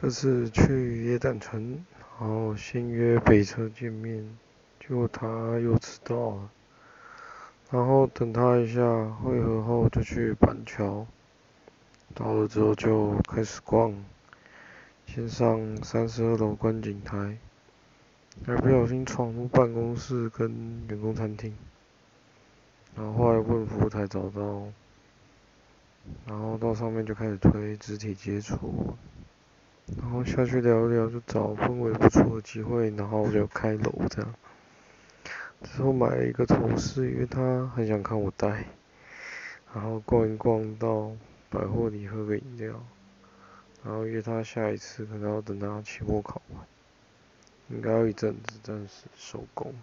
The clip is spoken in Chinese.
这次去野胆城，然后先约北车见面，结果他又迟到了。然后等他一下，汇合后就去板桥。到了之后就开始逛，先上三十二楼观景台，还不小心闯入办公室跟员工餐厅。然后后来问服务台找到，然后到上面就开始推肢体接触。然后下去聊一聊，就找氛围不错的机会，然后就开楼这样。之后买了一个头饰，因为他很想看我戴。然后逛一逛到百货里喝个饮料，然后约他下一次可能要等他期末考完，应该要一阵子暂时收工。